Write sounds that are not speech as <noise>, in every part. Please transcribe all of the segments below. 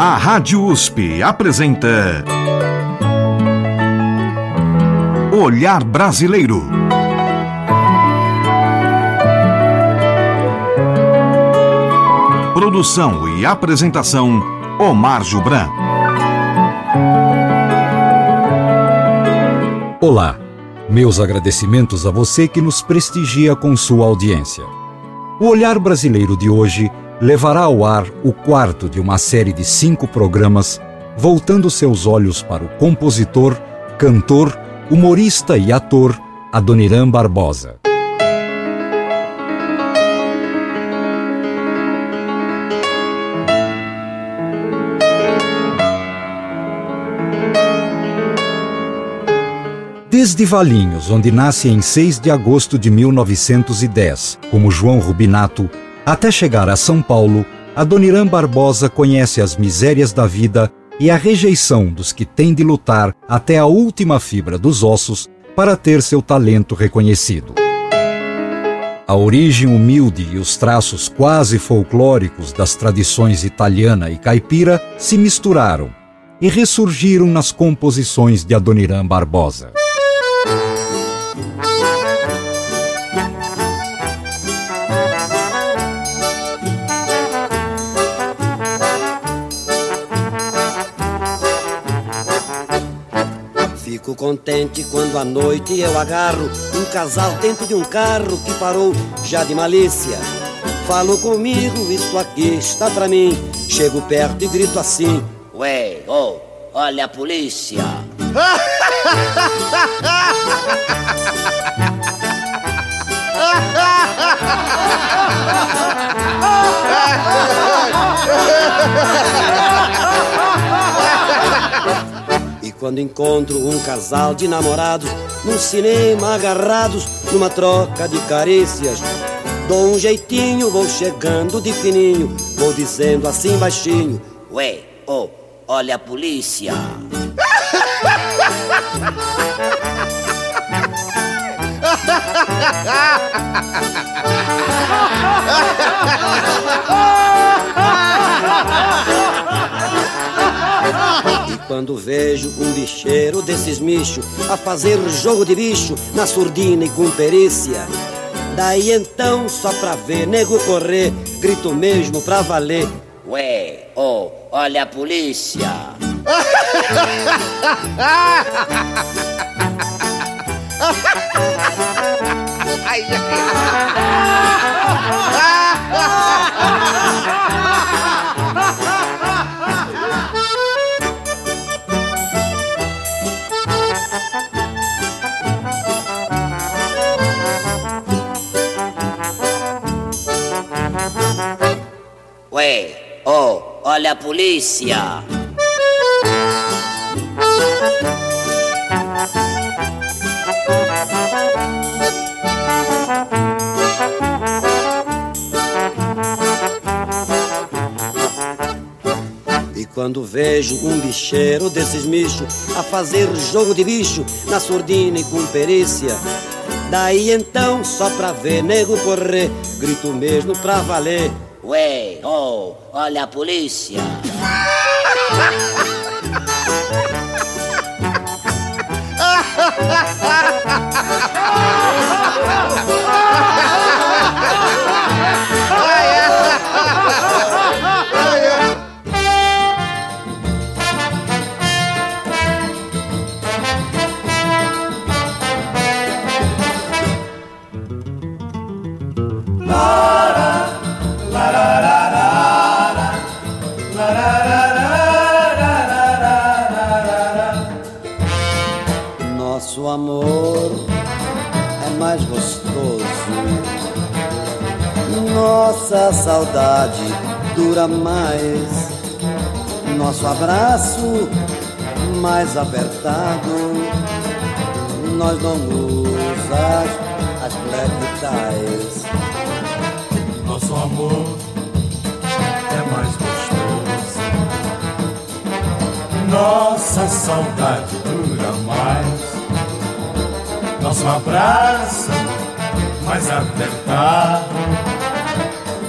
A Rádio USP apresenta Olhar Brasileiro. Produção e apresentação Omar Jubran. Olá, meus agradecimentos a você que nos prestigia com sua audiência. O Olhar Brasileiro de hoje levará ao ar o quarto de uma série de cinco programas, voltando seus olhos para o compositor, cantor, humorista e ator Adoniran Barbosa. Desde Valinhos, onde nasce em 6 de agosto de 1910, como João Rubinato, até chegar a São Paulo, Adoniran Barbosa conhece as misérias da vida e a rejeição dos que têm de lutar até a última fibra dos ossos para ter seu talento reconhecido. A origem humilde e os traços quase folclóricos das tradições italiana e caipira se misturaram e ressurgiram nas composições de Adoniran Barbosa. Contente quando à noite eu agarro um casal dentro de um carro que parou já de malícia. Falo comigo, isto aqui está pra mim. Chego perto e grito assim: Ué, oh, olha a polícia. <laughs> quando encontro um casal de namorados num cinema agarrados numa troca de carícias, dou um jeitinho, vou chegando de fininho, vou dizendo assim baixinho: Ué, oh, olha a polícia. <laughs> Quando vejo um bicheiro desses michos a fazer jogo de bicho na surdina e com perícia, daí então só pra ver nego correr, grito mesmo pra valer. Ué, oh, olha a polícia. <laughs> Ué, oh, olha a polícia. E quando vejo um bicheiro desses michos a fazer jogo de bicho na surdina e com perícia, daí então só pra ver nego correr, grito mesmo pra valer. Ué, oh, olha a polícia. <laughs> dura mais. Nosso abraço mais apertado. Nós não usamos as ties. Nosso amor é mais gostoso. Nossa saudade dura mais. Nosso abraço mais apertado.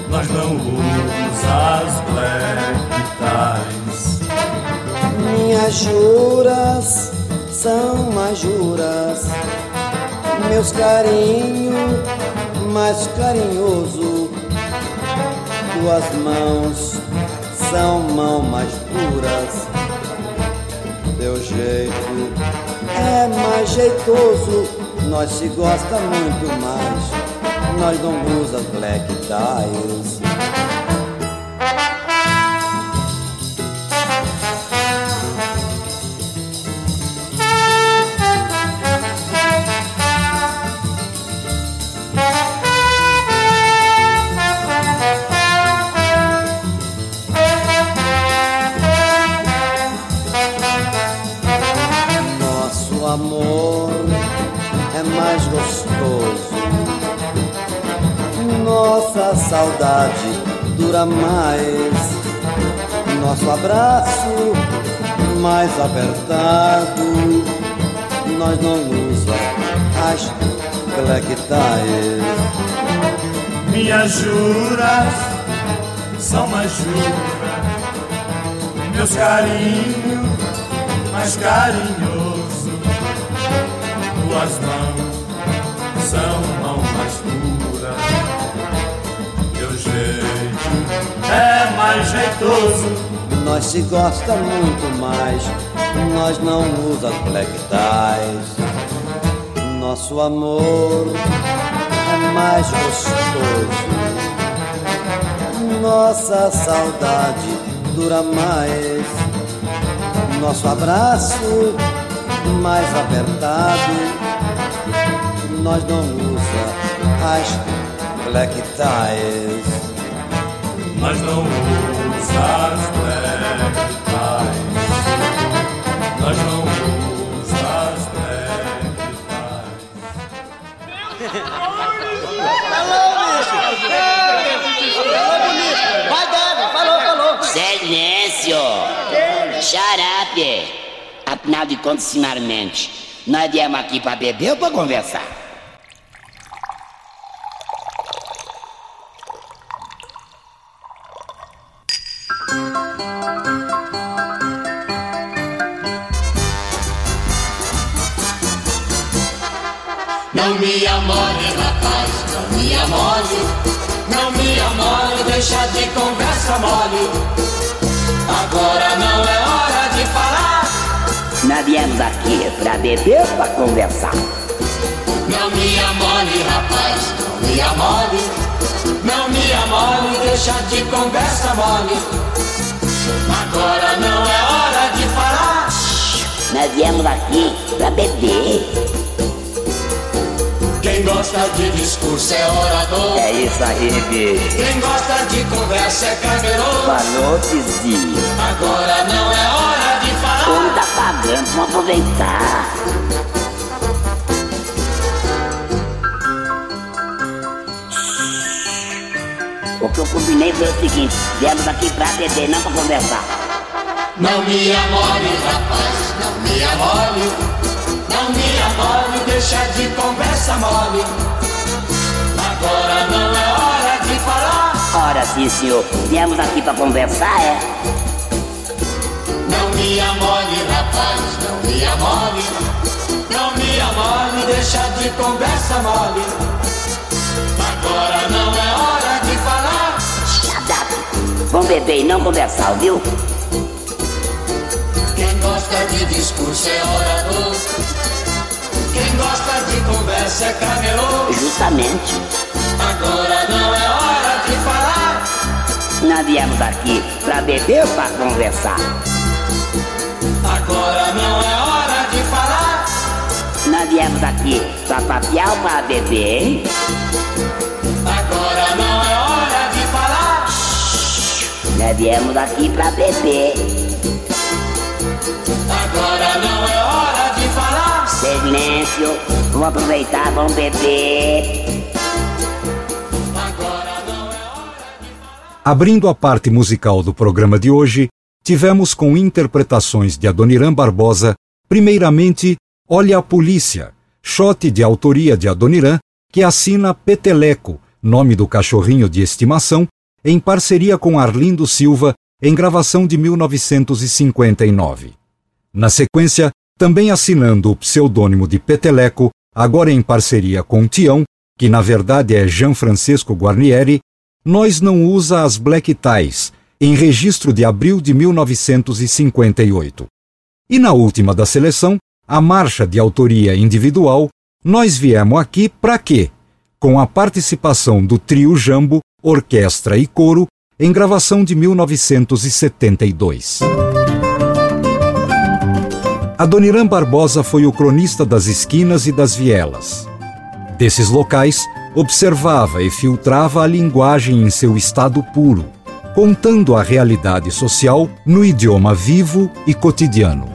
Nós não usamos black ties. Minhas juras são mais juras, meus carinhos mais carinhoso. Tuas mãos são mãos mais puras, teu jeito é mais jeitoso. Nós se gosta muito mais, nós não usa black ties. Mais. Nosso abraço mais apertado. Nós não usa as clectais. Minhas juras são mais juras. Meus carinhos mais carinhoso. Tuas mãos são mais mais jeitoso. Nós se gosta muito mais, nós não black ties. Nosso amor é mais gostoso. Nossa saudade dura mais. Nosso abraço mais apertado. Nós não usa as black ties. Mas não usas black ties. Mas não usas black. Falou, bicho! Falou bonito! Vai dando! Falou, falou! Silêncio! Xarape! Afinal de contas, sinceramente, nós viemos aqui pra beber ou pra conversar? Nós viemos aqui pra beber pra conversar? Não me amole, rapaz, não me amole. Não me amole, deixa de conversa mole. Agora não é hora de falar. Nós viemos aqui pra beber. Quem gosta de discurso é orador. É isso aí, bicho. Quem gosta de conversa é camelô. Falou, Tizinho. Agora não é hora de falar. Como tá pagando, vamos aproveitar. O que eu combinei foi o seguinte: viemos aqui pra beber, não pra conversar. Não me amole, rapaz, não me amole. Não me amole, deixa de conversa mole. Agora não é hora de falar. Ora sim, senhor. Viemos aqui pra conversar, é? Não me amole, rapaz, não me amole. Não me amole, deixa de conversa mole. Agora não é hora de falar. Shut Vamos beber e não conversar, viu? Quem gosta de discurso é orador. Quem gosta de conversa é camelô. Justamente. Agora não é hora de falar. Nós viemos aqui pra beber ou pra conversar? Agora não é hora de falar. Nós viemos aqui pra papiar ou pra beber, hein? Agora não é hora de falar. Nós viemos aqui pra beber. Silêncio, vamos aproveitar, vamos beber. Abrindo a parte musical do programa de hoje, tivemos com interpretações de Adoniran Barbosa, primeiramente Olha a Polícia, shot de autoria de Adoniran, que assina Peteleco, nome do cachorrinho de estimação, em parceria com Arlindo Silva, em gravação de 1959. Na sequência, também assinando o pseudônimo de Peteleco, agora em parceria com Tião, que na verdade é Jean Francisco Guarnieri, Nós Não Usa as Black Ties, em registro de abril de 1958. E na última da seleção, a marcha de autoria individual Nós Viemos Aqui Pra Quê? com a participação do trio Jambo, orquestra e coro, em gravação de 1972. Adoniran Barbosa foi o cronista das esquinas e das vielas. Desses locais, observava e filtrava a linguagem em seu estado puro, contando a realidade social no idioma vivo e cotidiano.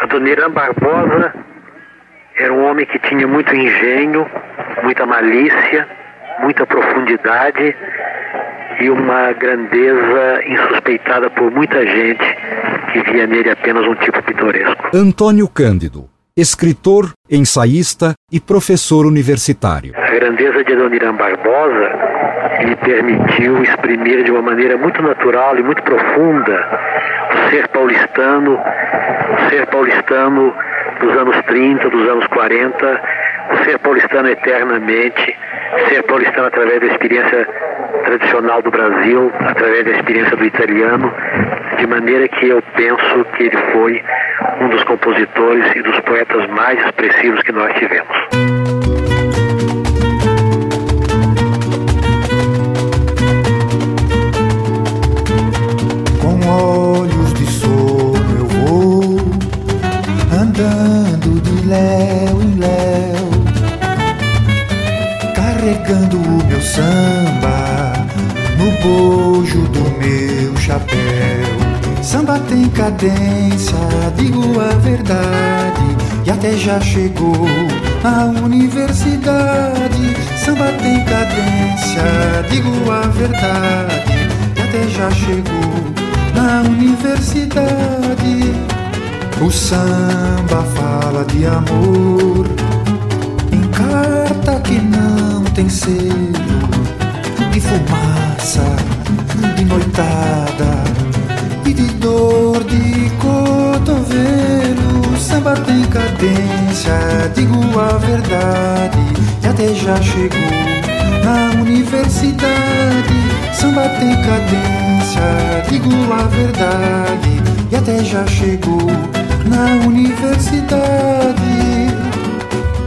Adoniran Barbosa era um homem que tinha muito engenho, muita malícia, muita profundidade e uma grandeza insuspeitada por muita gente que via nele apenas um tipo pitoresco. Antônio Cândido, escritor, ensaísta e professor universitário. A grandeza de Adoniran Barbosa lhe permitiu exprimir de uma maneira muito natural e muito profunda o ser paulistano, o ser paulistano dos anos 30, dos anos 40, o ser paulistano eternamente, ser paulistano através da experiência tradicional do Brasil, através da experiência do italiano, de maneira que eu penso que ele foi um dos compositores e dos poetas mais expressivos que nós tivemos. Com olhos de sono eu vou andando de léu em léu, carregando o meu no bojo do meu chapéu. Samba tem cadência, digo a verdade, e até já chegou na universidade. Samba tem cadência, digo a verdade, e até já chegou na universidade. O samba fala de amor em carta que não tem selo, de fumaça, de noitada e de dor de cotovelo. Samba tem cadência, digo a verdade, e até já chegou na universidade. Samba tem cadência, digo a verdade, e até já chegou na universidade.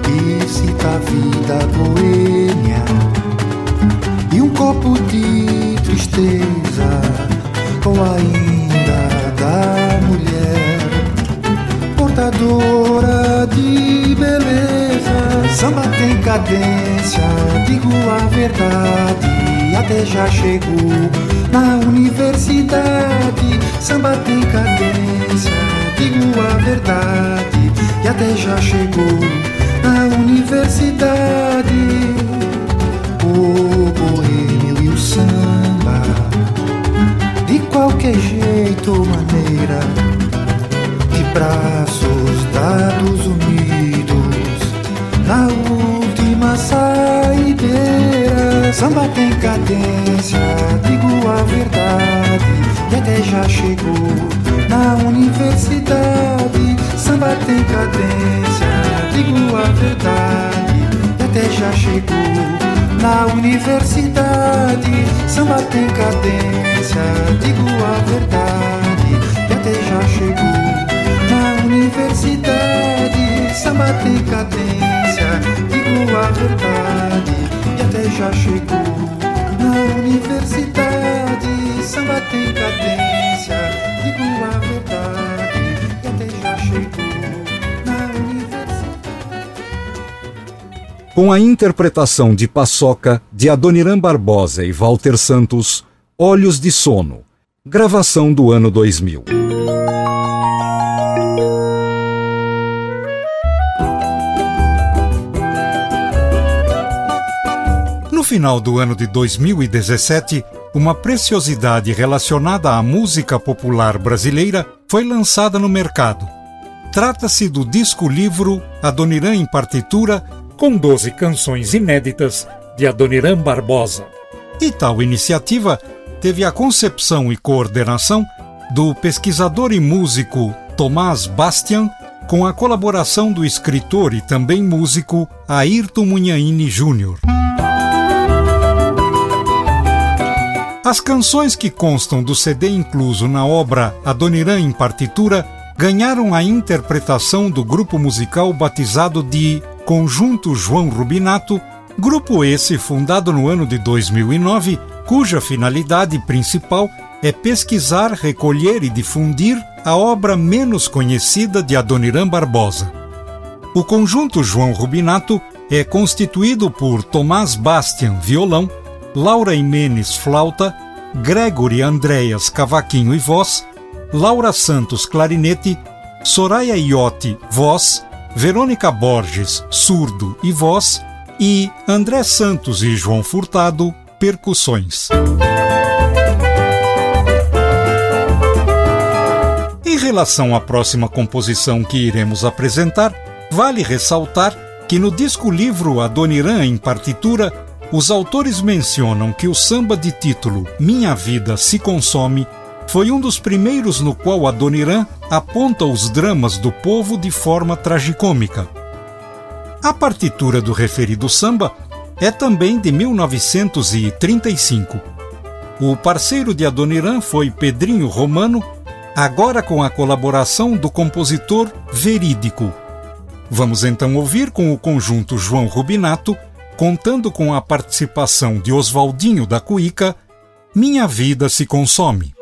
E cita a vida boêmia copo de tristeza, ou ainda da mulher portadora de beleza. Samba tem cadência, digo a verdade, até já chegou na universidade. Samba tem cadência, digo a verdade, e até já chegou na universidade. Cadência, digo a verdade, e até já chegou na universidade. Samba tem cadência, digo a verdade, e até já chegou na universidade. Samba tem cadência, digo a verdade, e até já chegou na universidade. Samba tem cadência, digo a verdade, e até já chegou universidade. Samba tem cadência, digo a verdade, e até já chegou na universidade. Com a interpretação de Paçoca de Adoniran Barbosa e Walter Santos, Olhos de Sono, gravação do ano 2000. Final do ano de 2017, uma preciosidade relacionada à música popular brasileira foi lançada no mercado. Trata-se do disco-livro Adoniran em Partitura, com 12 canções inéditas de Adoniran Barbosa. E tal iniciativa teve a concepção e coordenação do pesquisador e músico Tomás Bastian, com a colaboração do escritor e também músico Ayrton Munhaine Jr. As canções que constam do CD incluso na obra Adoniran em Partitura ganharam a interpretação do grupo musical batizado de Conjunto João Rubinato, grupo esse fundado no ano de 2009, cuja finalidade principal é pesquisar, recolher e difundir a obra menos conhecida de Adoniran Barbosa. O conjunto João Rubinato é constituído por Tomás Bastian, violão, Laura Imenes, flauta, Gregory Andréas, cavaquinho e voz, Laura Santos, clarinete, Soraya Iotti, voz, Verônica Borges, surdo e voz, e André Santos e João Furtado, percussões. Em relação à próxima composição que iremos apresentar, vale ressaltar que no disco-livro Adoniran em partitura, os autores mencionam que o samba de título Minha Vida se Consome foi um dos primeiros no qual Adoniran aponta os dramas do povo de forma tragicômica. A partitura do referido samba é também de 1935. O parceiro de Adoniran foi Pedrinho Romano, agora com a colaboração do compositor Verídico. Vamos então ouvir com o conjunto João Rubinato contando com a participação de Oswaldinho da Cuíca, Minha Vida se Consome.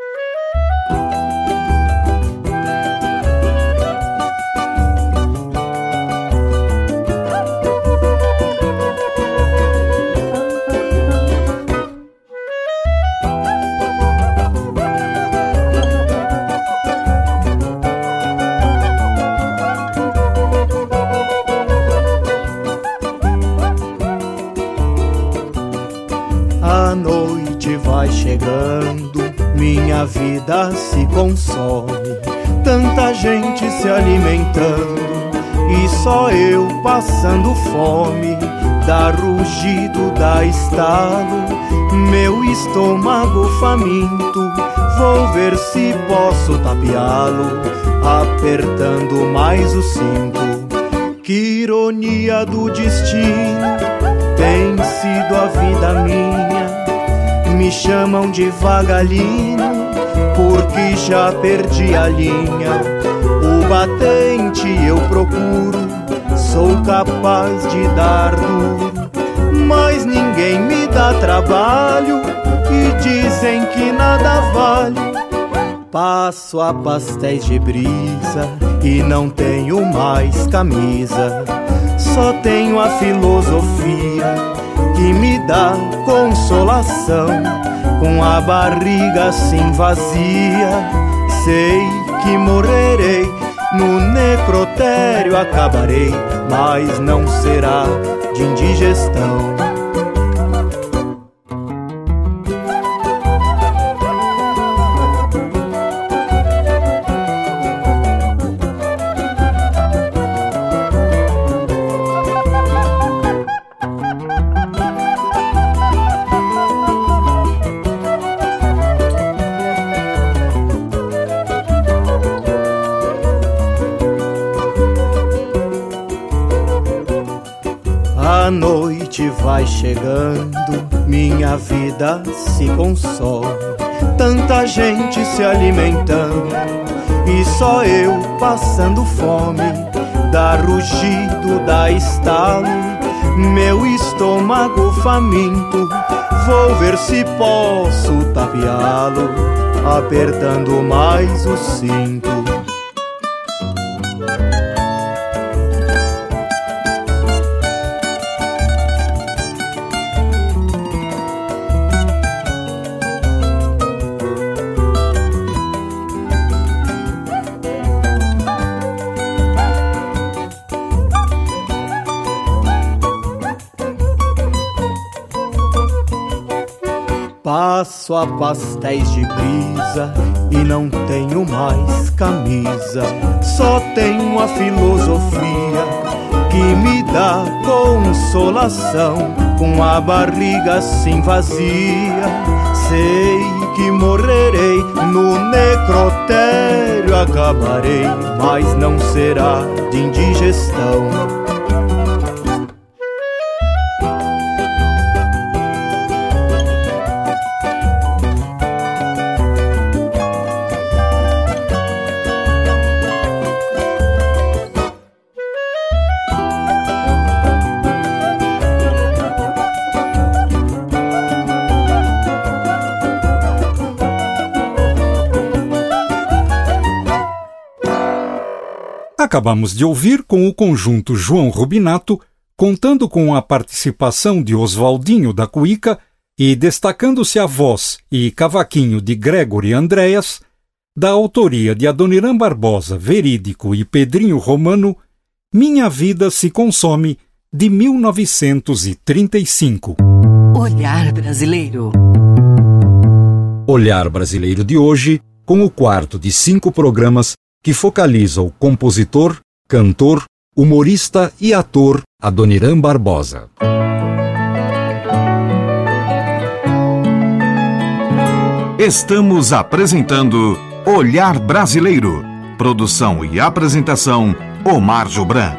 Minha vida se consome. Tanta gente se alimentando e só eu passando fome. Dá rugido, dá estalo, meu estômago faminto. Vou ver se posso tapeá-lo, apertando mais o cinto. Que ironia do destino tem sido a vida minha. Me chamam de vagalino porque já perdi a linha. O batente eu procuro, sou capaz de dar duro, mas ninguém me dá trabalho e dizem que nada vale. Passo a pastéis de brisa e não tenho mais camisa, só tenho a filosofia que me dá consolação com a barriga assim vazia. Sei que morrerei, no necrotério acabarei, mas não será de indigestão. Vai chegando, minha vida se consome. Tanta gente se alimentando e só eu passando fome. Dá rugido, dá estalo, meu estômago faminto. Vou ver se posso tapeá-lo, apertando mais o cinto. Passo a pastéis de brisa e não tenho mais camisa. Só tenho a filosofia que me dá consolação. Com a barriga assim vazia, sei que morrerei, no necrotério acabarei, mas não será de indigestão. Acabamos de ouvir com o conjunto João Rubinato, contando com a participação de Oswaldinho da Cuíca e destacando-se a voz e cavaquinho de Gregory Andréas, da autoria de Adoniran Barbosa, Verídico e Pedrinho Romano, Minha Vida se Consome, de 1935. Olhar Brasileiro. Olhar Brasileiro de hoje, com o quarto de cinco programas que focaliza o compositor, cantor, humorista e ator Adoniran Barbosa. Estamos apresentando Olhar Brasileiro. Produção e apresentação Omar Jobran.